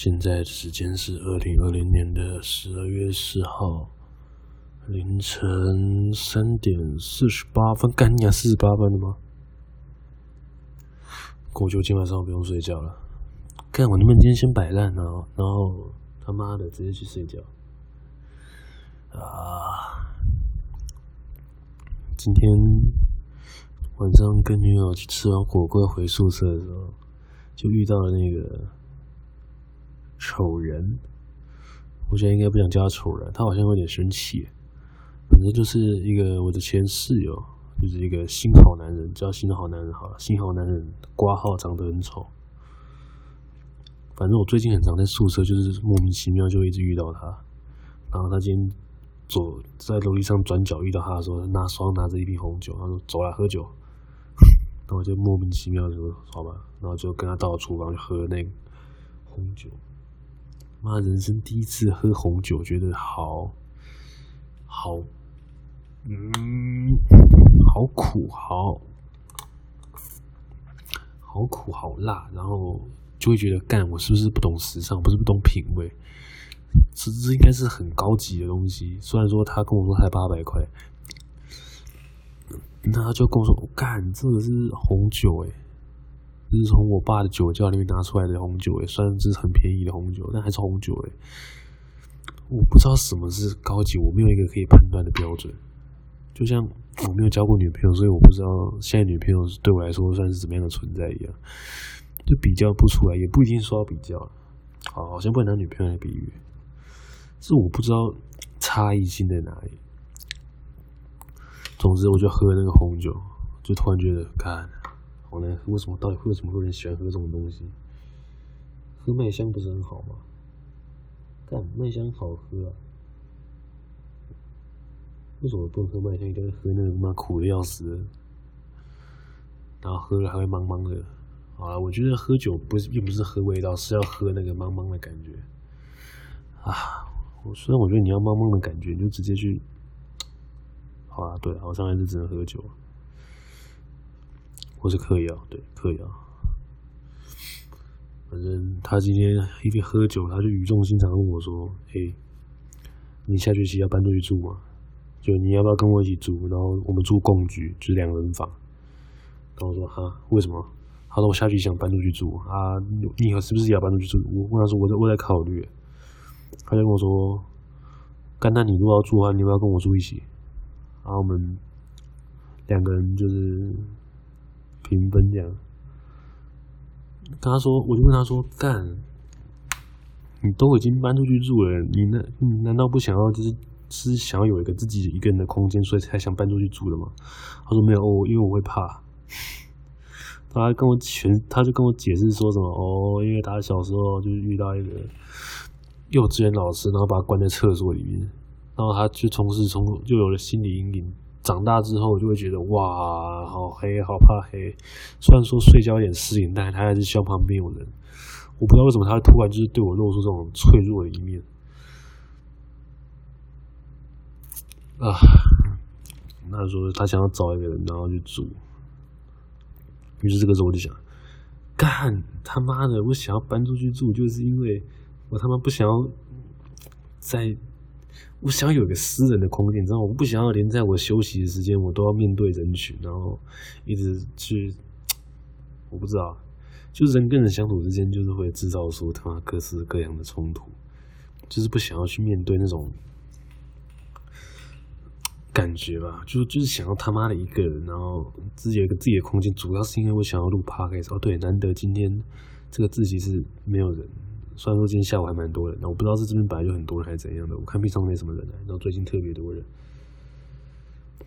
现在时间是二零二零年的十二月四号凌晨三点四十八分，干你啊，四十八分了吗？我就今晚上不用睡觉了。干，我能不能今天先摆烂呢？然后他妈的直接去睡觉啊！今天晚上跟女友去吃完火锅回宿舍的时候，就遇到了那个。丑人，我现在应该不想叫他丑人，他好像有点生气。反正就是一个我的前室友，就是一个新好男人，叫新好男人好了。新好男人挂号长得很丑。反正我最近很常在宿舍，就是莫名其妙就一直遇到他。然后他今天走在楼梯上转角遇到他的时候，拿手拿着一瓶红酒，他说：“走来喝酒。”然后就莫名其妙的说：“好吧。”然后就跟他到厨房去喝那红酒。妈，人生第一次喝红酒，觉得好好，嗯，好苦，好好苦，好辣，然后就会觉得，干，我是不是不懂时尚，不是不懂品味？这这应该是很高级的东西。虽然说他跟我说才八百块，那他就跟我说，干，这个是红酒，诶。这是从我爸的酒窖里面拿出来的红酒，诶，虽然这是很便宜的红酒，但还是红酒，诶。我不知道什么是高级，我没有一个可以判断的标准。就像我没有交过女朋友，所以我不知道现在女朋友对我来说算是怎么样的存在一样，就比较不出来，也不一定说要比较。好，好像不能拿女朋友来比喻，是我不知道差异性在哪里。总之，我就喝那个红酒，就突然觉得，看。好呢，为什么到底为什么会有人喜欢喝这种东西？喝麦香不是很好吗？干麦香好喝啊！为什么不能喝麦香？一定要喝那个妈苦的要死，然后喝了还会茫茫的。好了，我觉得喝酒不是并不是喝味道，是要喝那个茫茫的感觉啊！我虽然我觉得你要茫茫的感觉，你就直接去。好了，对，我上来就只能喝酒。或是嗑药，对，嗑药。反正他今天一边喝酒，他就语重心长问我说：“嘿，你下学期要搬出去住吗？就你要不要跟我一起住？然后我们住共居，就是两人房。”然后我说：“哈，为什么？”他说：“我下学期想搬出去住啊，你以后是不是也要搬出去住？”我问他说：“我在我在考虑。”他就跟我说：“干，那你如果要住的话，你要不要跟我住一起？”然后我们两个人就是。平分这样，跟他说，我就问他说：“干，你都已经搬出去住了，你难你难道不想要就是是想要有一个自己一个人的空间，所以才想搬出去住的吗？”他说：“没有哦，因为我会怕。”他跟我全，他就跟我解释说什么哦，因为他小时候就是遇到一个幼稚园老师，然后把他关在厕所里面，然后他就从事从就有了心理阴影。长大之后就会觉得哇，好黑，好怕黑。虽然说睡觉有点适应，但是他还是希望旁边有人。我不知道为什么他会突然就是对我露出这种脆弱的一面啊。那时候他想要找一个人，然后去住。于是这个时候我就想，干他妈的，我想要搬出去住，就是因为我他妈不想要在。我想有一个私人的空间，你知道？我不想要连在我休息的时间，我都要面对人群，然后一直去，我不知道，就是人跟人相处之间，就是会制造出他妈各式各样的冲突，就是不想要去面对那种感觉吧，就是就是想要他妈的一个人，然后自己有一个自己的空间，主要是因为我想要录 podcast 哦，对，难得今天这个自习室没有人。虽然说今天下午还蛮多人，那我不知道是这边本来就很多人还是怎样的。我看平常没什么人来，然后最近特别多人。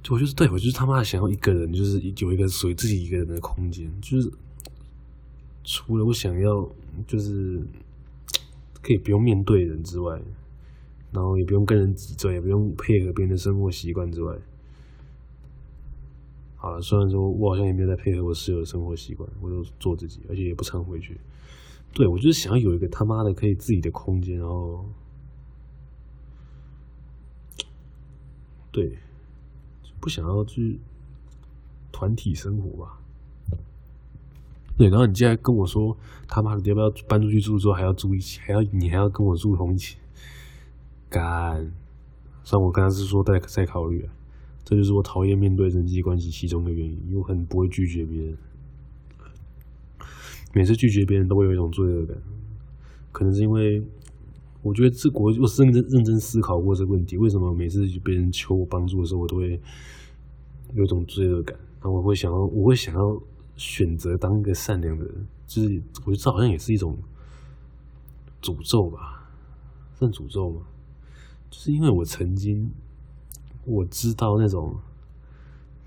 就我就是对我就是他妈的想要一个人，就是有一个属于自己一个人的空间，就是除了我想要就是可以不用面对人之外，然后也不用跟人挤嘴，也不用配合别人的生活习惯之外。好了，虽然说我好像也没有在配合我室友的生活习惯，我就做自己，而且也不常回去。对，我就是想要有一个他妈的可以自己的空间，然后，对，不想要去团体生活吧。对，然后你竟然跟我说他妈的，要不要搬出去住之后还要住一起，还要你还要跟我住同一起？干！虽然我刚才是说再再考虑，这就是我讨厌面对人际关系其中的原因，因为我很不会拒绝别人。每次拒绝别人都会有一种罪恶感，可能是因为我觉得这我我认真认真思考过这个问题，为什么每次别人求我帮助的时候，我都会有一种罪恶感，然后我会想要我会想要选择当一个善良的人，就是我觉得这好像也是一种诅咒吧，算诅咒吗？就是因为我曾经我知道那种，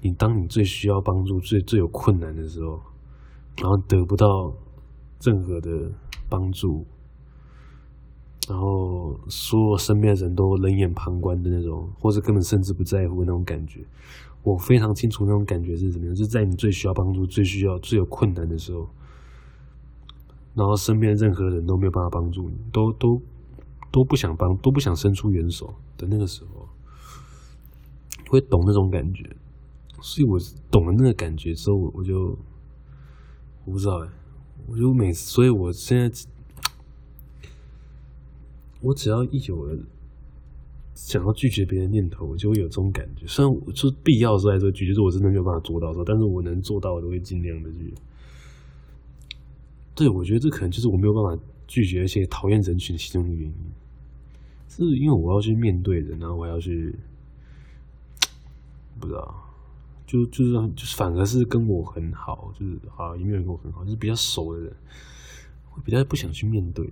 你当你最需要帮助、最最有困难的时候。然后得不到任何的帮助，然后所有身边的人都冷眼旁观的那种，或者根本甚至不在乎那种感觉，我非常清楚那种感觉是怎么样。就是在你最需要帮助、最需要、最有困难的时候，然后身边任何人都没有办法帮助你，都都都不想帮，都不想伸出援手的那个时候，会懂那种感觉。所以我懂了那个感觉之后，我就。我不知道哎，我就每次，所以我现在，我只要一有人想要拒绝别人念头，我就会有这种感觉。虽然我就必要的时候来说拒绝，就是我真的没有办法做到的时候，但是我能做到，我都会尽量的去。对，我觉得这可能就是我没有办法拒绝一些讨厌人群其中的原因，是因为我要去面对人，然后我要去，不知道。就就是就是反而是跟我很好，就是啊，有没有人跟我很好，就是比较熟的人，会比较不想去面对。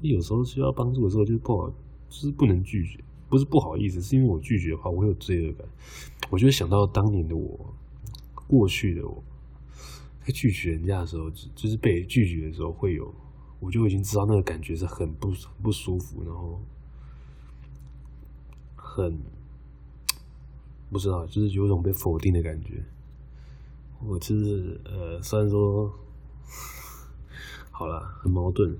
有时候需要帮助的时候，就是不好，就是不能拒绝，不是不好意思，是因为我拒绝的话，我有罪恶感。我就想到当年的我，过去的我，在拒绝人家的时候，就是被拒绝的时候，会有，我就已经知道那个感觉是很不很不舒服，然后很。不知道，就是有种被否定的感觉。我其实呃，虽然说好了，很矛盾，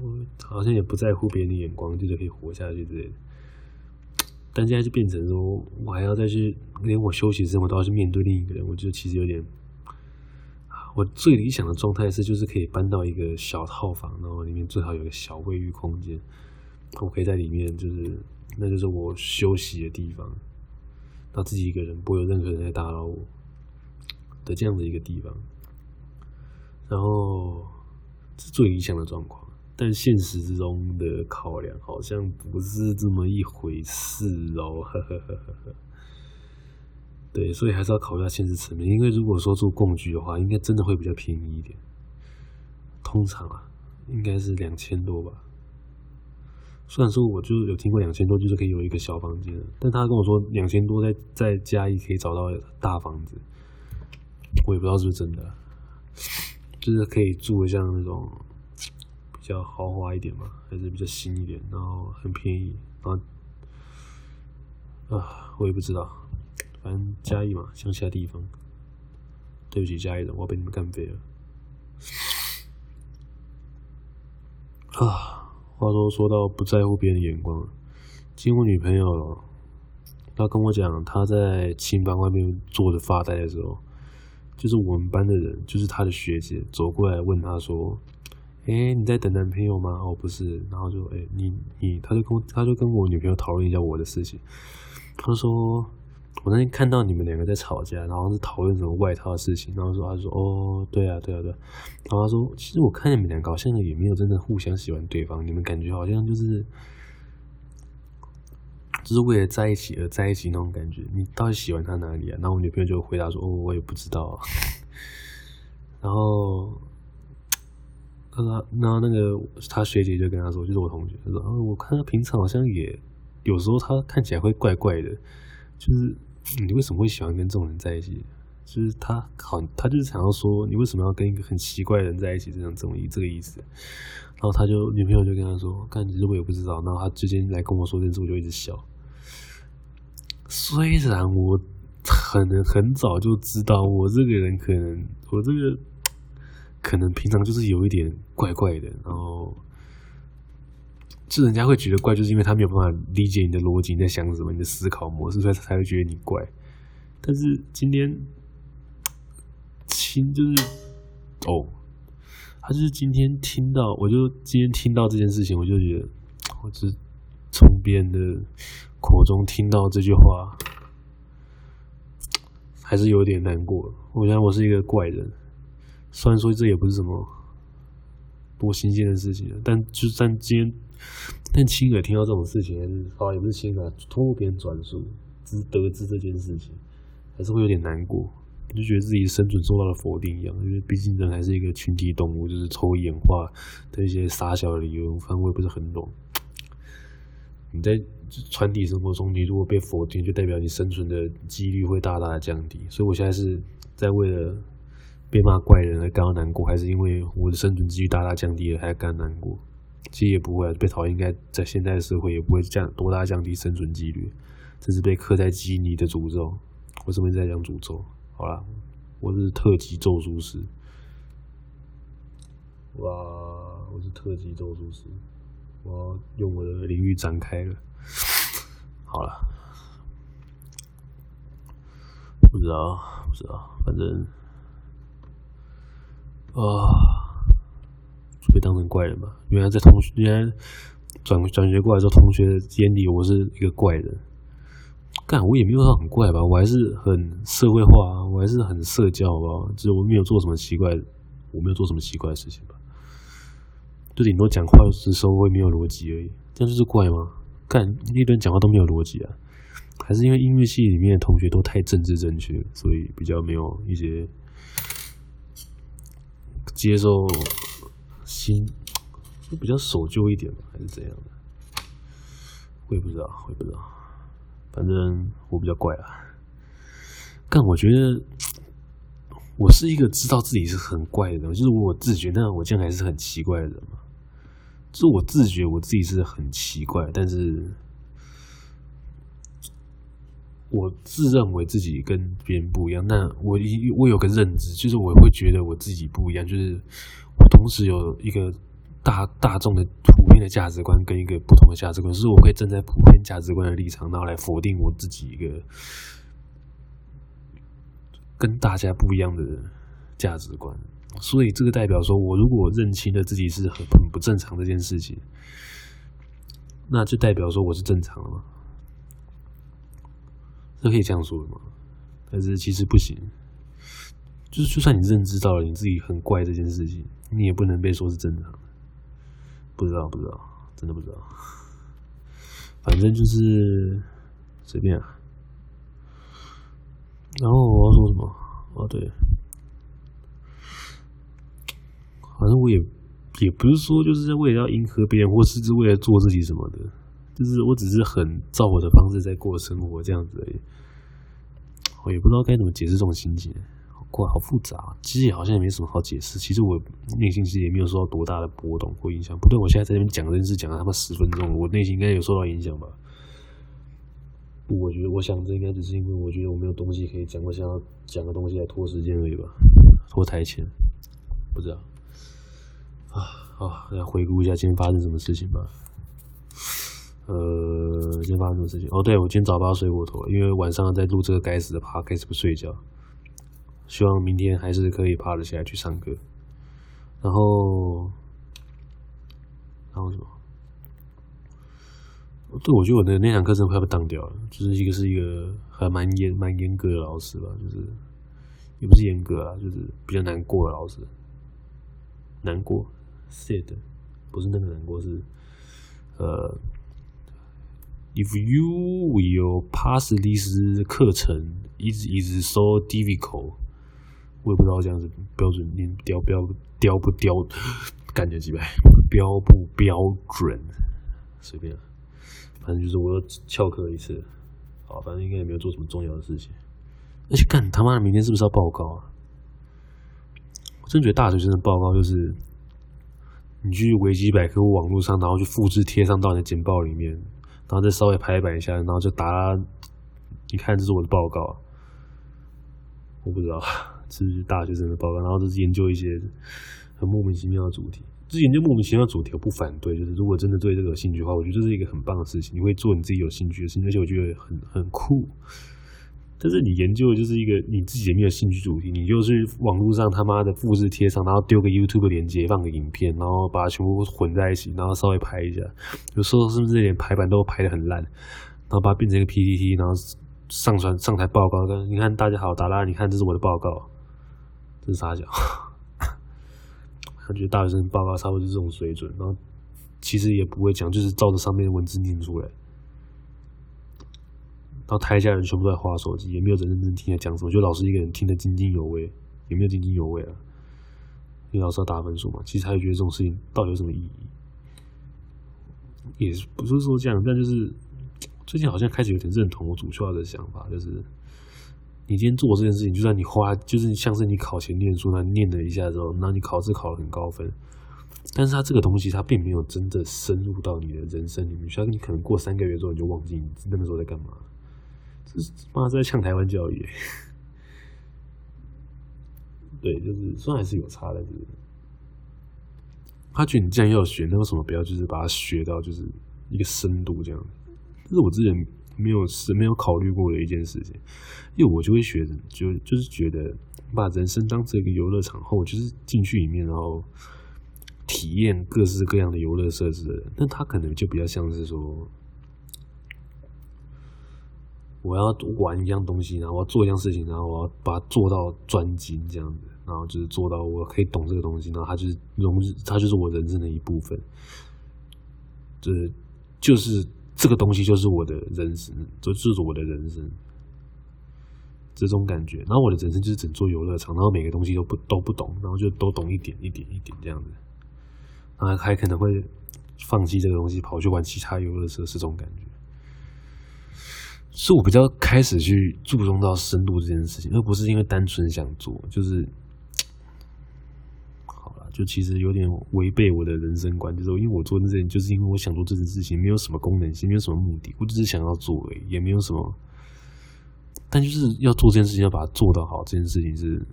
我好像也不在乎别人的眼光，就是可以活下去之类的。但现在就变成说，我还要再去，连我休息时我都要去面对另一个人，我觉得其实有点。我最理想的状态是，就是可以搬到一个小套房，然后里面最好有个小卫浴空间，我可以在里面，就是那就是我休息的地方。他自己一个人，不会有任何人来打扰我的这样的一个地方，然后是最理想的状况，但现实之中的考量好像不是这么一回事哦，呵呵呵呵呵。对，所以还是要考虑下现实层面，因为如果说住共居的话，应该真的会比较便宜一点，通常啊，应该是两千多吧。虽然说我就是有听过两千多就是可以有一个小房间，但他跟我说两千多在在嘉义可以找到大房子，我也不知道是不是真的，就是可以住像那种比较豪华一点嘛，还是比较新一点，然后很便宜，然后啊，我也不知道，反正嘉义嘛，乡下地方，对不起嘉义人，我被你们干废了，啊。话说说到不在乎别人的眼光，经过女朋友了，她跟我讲，她在琴房外面坐着发呆的时候，就是我们班的人，就是她的学姐走过来问她说：“哎，你在等男朋友吗？”哦，不是，然后就哎，你你，她就跟她就跟我女朋友讨论一下我的事情，她说。我那天看到你们两个在吵架，然后是讨论什么外套的事情，然后说他说哦，对啊，对啊，对，然后他说其实我看你们两个好像也没有真的互相喜欢对方，你们感觉好像就是就是为了在一起而在一起那种感觉。你到底喜欢他哪里啊？然后我女朋友就回答说哦，我也不知道。然后他说，然后那个他学姐就跟他说，就是我同学，他说哦，我看他平常好像也有时候他看起来会怪怪的，就是。你为什么会喜欢跟这种人在一起？就是他好，他就是想要说，你为什么要跟一个很奇怪的人在一起？这样这种意这个意思。然后他就女朋友就跟他说：“看，其实我也不知道。”然后他最近来跟我说这件事，我就一直笑。虽然我可能很早就知道，我这个人可能，我这个可能平常就是有一点怪怪的，然后。就人家会觉得怪，就是因为他没有办法理解你的逻辑，你在想什么，你的思考模式，所以他才会觉得你怪。但是今天，亲就是哦，他就是今天听到，我就今天听到这件事情，我就觉得，我只从别人的口中听到这句话，还是有点难过。我觉得我是一个怪人，虽然说这也不是什么多新鲜的事情，但就算今天，但亲耳听到这种事情，啊，也不是亲耳，通过别人转述，只得知这件事情，还是会有点难过。就觉得自己生存受到了否定一样，因为毕竟人还是一个群体动物，就是抽演化的一些傻小的理由，反正我也不是很懂。你在传递生活中，你如果被否定，就代表你生存的几率会大大的降低。所以我现在是在为了被骂怪人而感到难过，还是因为我的生存几率大大降低了，还感到难过？其实也不会，被讨厌应该在现代社会也不会降多大降低生存几率，这是被刻在基因的诅咒。我这边在讲诅咒。好啦，我是特级咒术师。哇，我是特级咒术师，我要用我的领域展开了。好了，不知道，不知道，反正啊，被当成怪人吧。原来在同学，原来转转学过来之后，同学眼里我是一个怪人。干，我也没有说很怪吧，我还是很社会化，我还是很社交，好不好？就是我没有做什么奇怪，我没有做什么奇怪的事情吧。就顶多讲话的时候会没有逻辑而已，这样就是怪吗？干，那段讲话都没有逻辑啊，还是因为音乐系里面的同学都太政治正确，所以比较没有一些接受心，就比较守旧一点吧，还是怎样的？我也不知道，我也不知道。反正我比较怪啊，但我觉得 我是一个知道自己是很怪的人，就是我自觉，那我这样还是很奇怪的人嘛。就是我自觉我自己是很奇怪，但是我自认为自己跟别人不一样。那我一我有个认知，就是我会觉得我自己不一样，就是我同时有一个。大大众的普遍的价值观跟一个不同的价值观，是我可以站在普遍价值观的立场，然后来否定我自己一个跟大家不一样的价值观。所以这个代表说，我如果认清了自己是很很不正常这件事情，那就代表说我是正常的吗？这可以这样说的吗？但是其实不行。就是就算你认知到了你自己很怪这件事情，你也不能被说是正常的。不知道，不知道，真的不知道。反正就是随便啊。然后我要说什么？哦，对，反正我也也不是说就是为了要迎合别人，或是为了做自己什么的，就是我只是很照我的方式在过生活这样子而已。我也不知道该怎么解释这种心情。哇，好复杂！其实也好像也没什么好解释。其实我内心其实也没有受到多大的波动或影响。不对，我现在在这边讲这件事讲了他妈十分钟，我内心应该有受到影响吧？我觉得，我想这应该只是因为我觉得我没有东西可以讲，我想要讲个东西来拖时间而已吧，拖台前，不知道。啊，好，来回顾一下今天发生什么事情吧。呃，今天发生什么事情？哦，对，我今天早八睡过头，因为晚上在录这个该死的 p 开始不睡觉。希望明天还是可以爬得起来去上课，然后，然后什么？对，我觉得我的那堂课真的快被当掉了。就是一个是一个还蛮严蛮严格的老师吧，就是也不是严格啊，就是比较难过的老师。难过，sad，不是那个难过，是呃，if you will pass this 课程，is is so difficult。我也不知道这样子标准念标标标不标，感觉几百标不标准，随便，反正就是我又翘课一次，好，反正应该也没有做什么重要的事情。而且干他妈的，明天是不是要报告啊？我真觉得大学生的报告就是，你去维基百科网络上，然后去复制贴上到你的简报里面，然后再稍微排版一下，然后就答，你看这是我的报告，我不知道。是大学生的报告，然后就是研究一些很莫名其妙的主题。这研究莫名其妙的主题，我不反对。就是如果真的对这个有兴趣的话，我觉得这是一个很棒的事情。你会做你自己有兴趣的事情，而且我觉得很很酷。但是你研究的就是一个你自己也没有兴趣主题，你就是网络上他妈的复制贴上，然后丢个 YouTube 链接，放个影片，然后把它全部混在一起，然后稍微拍一下，有时候是不是连排版都拍的很烂，然后把它变成一个 PPT，然后上传上台报告，跟你看大家好，达拉，你看这是我的报告，这是啥讲？他觉得大学生报告差不多是这种水准，然后其实也不会讲，就是照着上面的文字念出来。然后台下人全部都在划手机，也没有人认真听他讲什么，就老师一个人听得津津有味，有没有津津有味啊？因为老师要打分数嘛。其实他也觉得这种事情到底有什么意义？也不是说这样，但就是最近好像开始有点认同我主校的想法，就是你今天做这件事情，就算你花，就是像是你考前念书，那念了一下之后，那你考试考了很高分，但是他这个东西，他并没有真的深入到你的人生里面，像你可能过三个月之后你就忘记你那个时候在干嘛。这是妈在呛台湾教育，对，就是虽然还是有差的，就是他觉得你既然要学，那为什么不要就是把它学到就是一个深度这样？这是我之前没有是没有考虑过的一件事情，因为我就会学，就就是觉得把人生当成一个游乐场后，就是进去里面然后体验各式各样的游乐设施的人，但他可能就比较像是说。我要玩一样东西，然后我要做一样事情，然后我要把它做到专精这样子，然后就是做到我可以懂这个东西，然后它就是融入，它就是我人生的一部分。就是就是这个东西就是我的人生，就就是我的人生这种感觉。然后我的人生就是整座游乐场，然后每个东西都不都不懂，然后就都懂一点一点一点这样子，然后还可能会放弃这个东西，跑去玩其他游乐设施，这种感觉。是我比较开始去注重到深度这件事情，而不是因为单纯想做，就是 好了，就其实有点违背我的人生观，就是因为我做这件事情，就是因为我想做这件事情，没有什么功能性，没有什么目的，我只是想要做而已，也没有什么。但就是要做这件事情，要把它做到好，这件事情是，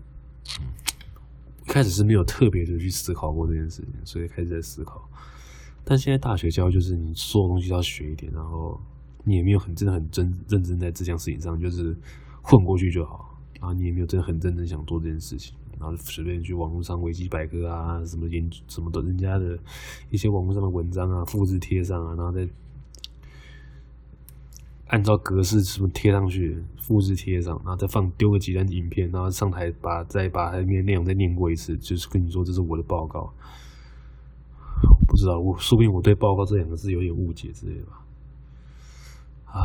一开始是没有特别的去思考过这件事情，所以开始在思考。但现在大学教育就是你所有东西都要学一点，然后。你也没有很真的很真认真在这件事情上，就是混过去就好。然后你也没有真的很认真想做这件事情，然后随便去网络上维基百科啊，什么研什么的，人家的一些网络上的文章啊，复制贴上啊，然后再按照格式什么贴上去，复制贴上，然后再放丢个几段影片，然后上台把再把里面内容再念过一次，就是跟你说这是我的报告。不知道我说不定我对报告这两个字有点误解之类的吧。啊！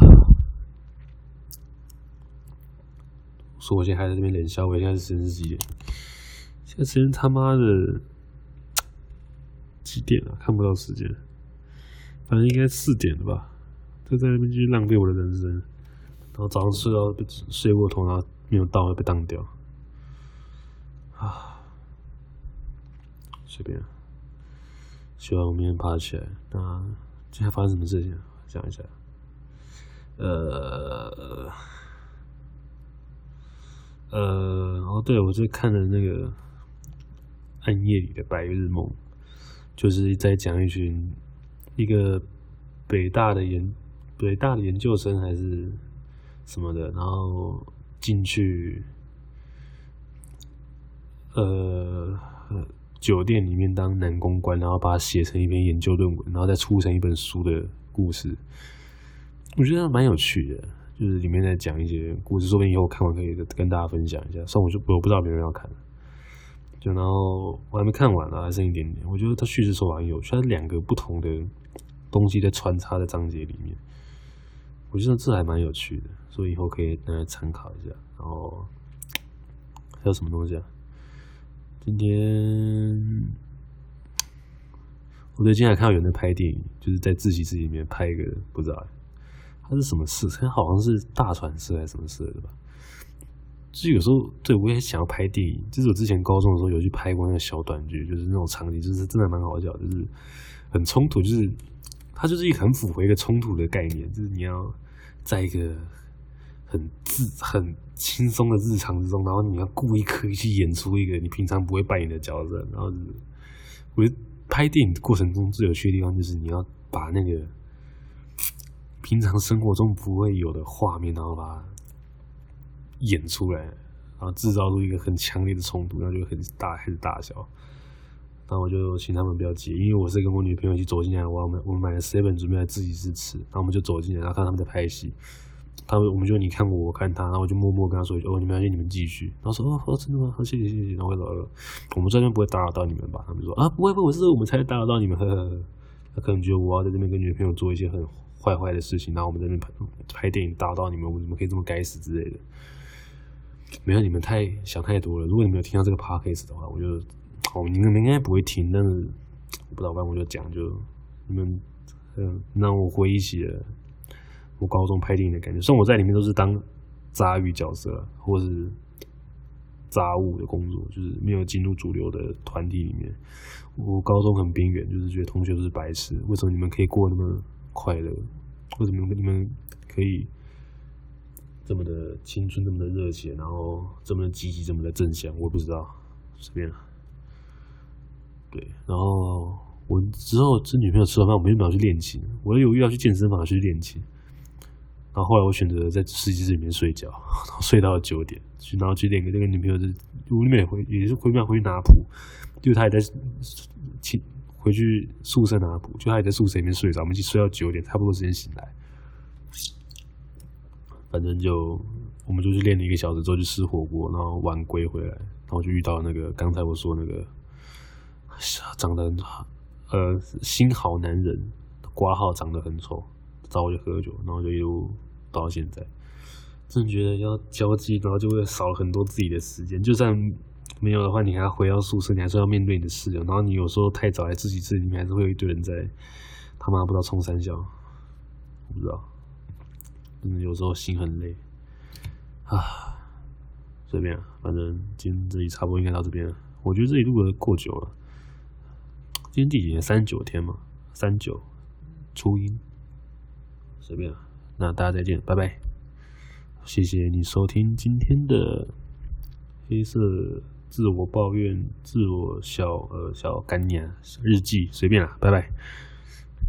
说我现在还在这边练消，我现在是时间是几点？现在时间他妈的几点了？看不到时间，反正应该四点了吧？就在那边继续浪费我的人生，然后早上睡到睡过头，然后没有到会被当掉。啊！随便，希望我明天爬起来。那今天发生什么事情？讲一下。呃，呃，哦，对，我就看了那个《暗夜里的白日梦》，就是在讲一群一个北大的研北大的研究生还是什么的，然后进去呃酒店里面当男公关，然后把它写成一篇研究论文，然后再出成一本书的故事。我觉得蛮有趣的，就是里面在讲一些故事，说不定以后看完可以跟大家分享一下。算我就我不知道别人要看，就然后我还没看完呢，还剩一点点。我觉得它叙事手法很有趣，它两个不同的东西在穿插在章节里面，我觉得这还蛮有趣的，所以以后可以大家参考一下。然后还有什么东西啊？今天我最近还看到有人在拍电影，就是在自习室里面拍一个，不知道。它是什么社？它好像是大传社还是什么社的吧？就有时候，对，我也想要拍电影。就是我之前高中的时候有去拍过那个小短剧，就是那种场景，就是真的蛮好笑，就是很冲突，就是它就是一个很符合一个冲突的概念，就是你要在一个很自很轻松的日常之中，然后你要故意刻意去演出一个你平常不会扮演的角色，然后就是我觉得拍电影的过程中最有趣的地方就是你要把那个。平常生活中不会有的画面，然后把它演出来，然后制造出一个很强烈的冲突，然后就很大还是大小。然后我就请他们不要急，因为我是跟我女朋友一起走进来，我们我们买了 seven 准备来自习室吃，然后我们就走进来，然后看他们在拍戏。他们我们就你看我，我看他，然后我就默默跟他说一句：“哦，你们要你们继续。”然后说：“哦，哦，真的吗？好，谢谢谢谢。”然后我走了。我们这边不会打扰到你们吧？他们说：“啊，不会不会，我是我们才打扰到你们。”呵呵呵。他可能觉得我要在这边跟女朋友做一些很坏坏的事情，然后我们在那拍拍电影打到你们，我们怎么可以这么该死之类的？没有，你们太想太多了。如果你们有听到这个 podcast 的话，我就哦，你们应该不会听，但是我不知道，反正我就讲，就你们嗯，让我回忆起了。我高中拍电影的感觉，虽然我在里面都是当杂鱼角色，或是杂物的工作，就是没有进入主流的团体里面。我高中很边缘，就是觉得同学都是白痴。为什么你们可以过那么快乐？为什么跟你们可以这么的青春，这么的热血，然后这么的积极，这么的正向？我不知道，随便了。对，然后我之后跟女朋友吃完饭，我们原本要去练琴，我犹豫要去健身房去练琴。然后后来我选择在实习室里面睡觉，然 后睡到了九点，去然后去练个那个女朋友是屋里面回也是回面回去拿谱，就她也在请回去宿舍拿补，就他也在宿舍里面睡着，我们一起睡到九点，差不多时间醒来。反正就我们就去练了一个小时之后去吃火锅，然后晚归回来，然后就遇到那个刚才我说那个长得很好呃新好男人，挂号长得很丑，找我去喝酒，然后就一路。到现在，真的觉得要交际，然后就会少很多自己的时间。就算没有的话，你还要回到宿舍，你还是要面对你的室友。然后你有时候太早来自习室里面，还是会有一堆人在他妈不知道冲三小，我不知道。真的有时候心很累啊。随便，反正今天这里差不多应该到这边了。我觉得这里录的过久了。今天第几天？三九天嘛，三九初音，随便。啊那大家再见，拜拜！谢谢你收听今天的黑色自我抱怨、自我小呃小干念日记，随便啦，拜拜。